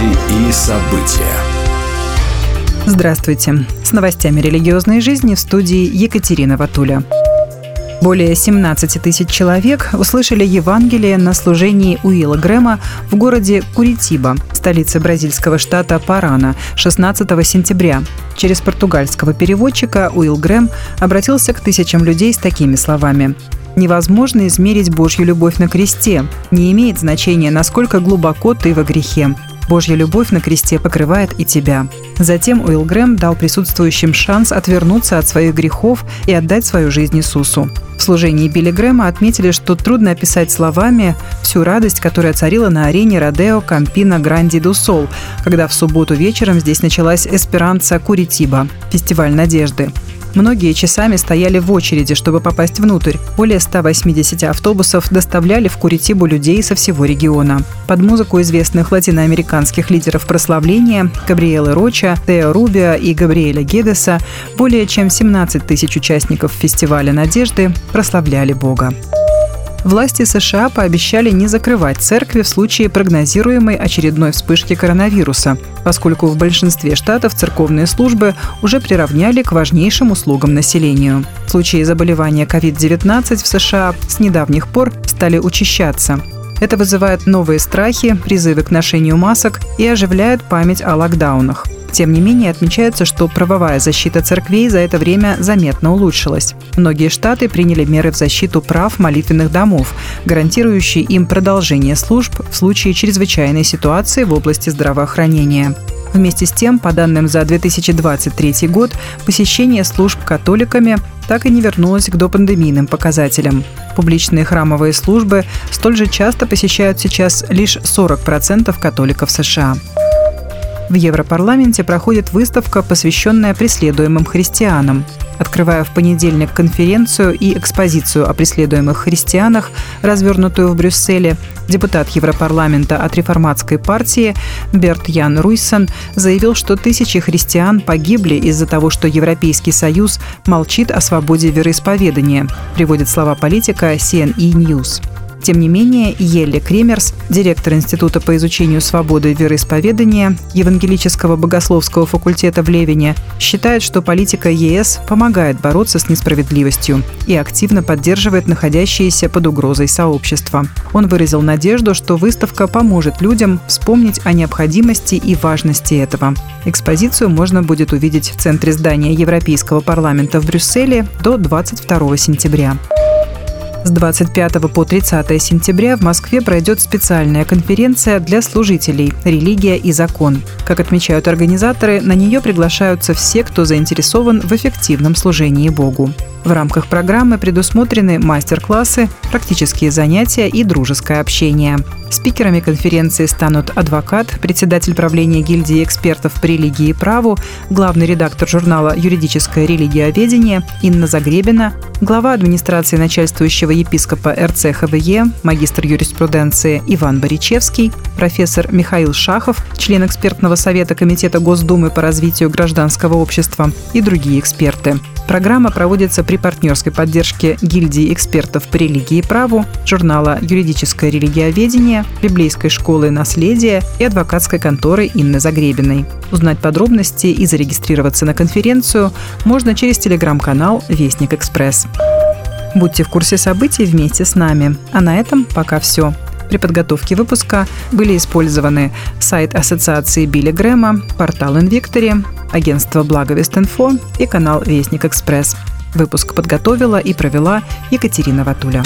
Новости и события. Здравствуйте. С новостями религиозной жизни в студии Екатерина Ватуля. Более 17 тысяч человек услышали Евангелие на служении Уилла Грэма в городе Куритиба, столице бразильского штата Парана, 16 сентября. Через португальского переводчика Уилл Грэм обратился к тысячам людей с такими словами. Невозможно измерить Божью любовь на кресте. Не имеет значения, насколько глубоко ты во грехе. Божья любовь на кресте покрывает и тебя. Затем Уилл Грэм дал присутствующим шанс отвернуться от своих грехов и отдать свою жизнь Иисусу. В служении Билли Грэма отметили, что трудно описать словами всю радость, которая царила на арене Родео Кампина Гранди ду Сол, когда в субботу вечером здесь началась Эсперанца Куритиба – фестиваль надежды. Многие часами стояли в очереди, чтобы попасть внутрь. Более 180 автобусов доставляли в Куритибу людей со всего региона. Под музыку известных латиноамериканских лидеров прославления Габриэлы Роча, Тео Рубио и Габриэля Гедеса более чем 17 тысяч участников фестиваля «Надежды» прославляли Бога. Власти США пообещали не закрывать церкви в случае прогнозируемой очередной вспышки коронавируса, поскольку в большинстве штатов церковные службы уже приравняли к важнейшим услугам населению. Случаи заболевания COVID-19 в США с недавних пор стали учащаться. Это вызывает новые страхи, призывы к ношению масок и оживляет память о локдаунах. Тем не менее, отмечается, что правовая защита церквей за это время заметно улучшилась. Многие штаты приняли меры в защиту прав молитвенных домов, гарантирующие им продолжение служб в случае чрезвычайной ситуации в области здравоохранения. Вместе с тем, по данным за 2023 год, посещение служб католиками так и не вернулось к допандемийным показателям. Публичные храмовые службы столь же часто посещают сейчас лишь 40% католиков США. В Европарламенте проходит выставка, посвященная преследуемым христианам. Открывая в понедельник конференцию и экспозицию о преследуемых христианах, развернутую в Брюсселе, депутат Европарламента от реформатской партии Берт Ян Руйсон заявил, что тысячи христиан погибли из-за того, что Европейский Союз молчит о свободе вероисповедания, приводит слова политика CNE News. Тем не менее, Елли Кремерс, директор Института по изучению свободы вероисповедания Евангелического богословского факультета в Левине, считает, что политика ЕС помогает бороться с несправедливостью и активно поддерживает находящиеся под угрозой сообщества. Он выразил надежду, что выставка поможет людям вспомнить о необходимости и важности этого. Экспозицию можно будет увидеть в центре здания Европейского парламента в Брюсселе до 22 сентября. С 25 по 30 сентября в Москве пройдет специальная конференция для служителей «Религия и закон». Как отмечают организаторы, на нее приглашаются все, кто заинтересован в эффективном служении Богу. В рамках программы предусмотрены мастер-классы, практические занятия и дружеское общение. Спикерами конференции станут адвокат, председатель правления гильдии экспертов по религии и праву, главный редактор журнала «Юридическое религиоведение» Инна Загребина, глава администрации начальствующего епископа РЦ ХВЕ, магистр юриспруденции Иван Боричевский, профессор Михаил Шахов, член экспертного совета Комитета Госдумы по развитию гражданского общества и другие эксперты. Программа проводится при партнерской поддержке гильдии экспертов по религии и праву, журнала «Юридическое религиоведение», библейской школы «Наследие» и адвокатской конторы Инны Загребиной. Узнать подробности и зарегистрироваться на конференцию можно через телеграм-канал «Вестник Экспресс». Будьте в курсе событий вместе с нами. А на этом пока все. При подготовке выпуска были использованы сайт Ассоциации Билли Грэма, портал Инвиктори, агентство Благовест.Инфо и канал Вестник Экспресс. Выпуск подготовила и провела Екатерина Ватуля.